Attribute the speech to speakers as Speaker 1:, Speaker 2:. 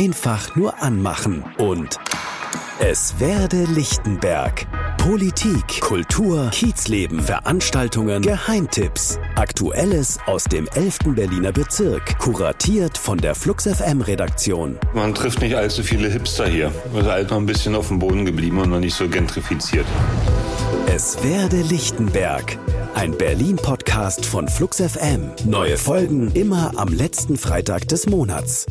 Speaker 1: Einfach nur anmachen und es werde Lichtenberg. Politik, Kultur, Kiezleben, Veranstaltungen, Geheimtipps. Aktuelles aus dem 11. Berliner Bezirk. Kuratiert von der Flux FM Redaktion.
Speaker 2: Man trifft nicht allzu viele Hipster hier. Wir sind halt noch ein bisschen auf dem Boden geblieben und noch nicht so gentrifiziert.
Speaker 1: Es werde Lichtenberg. Ein Berlin-Podcast von Flux FM. Neue Folgen immer am letzten Freitag des Monats.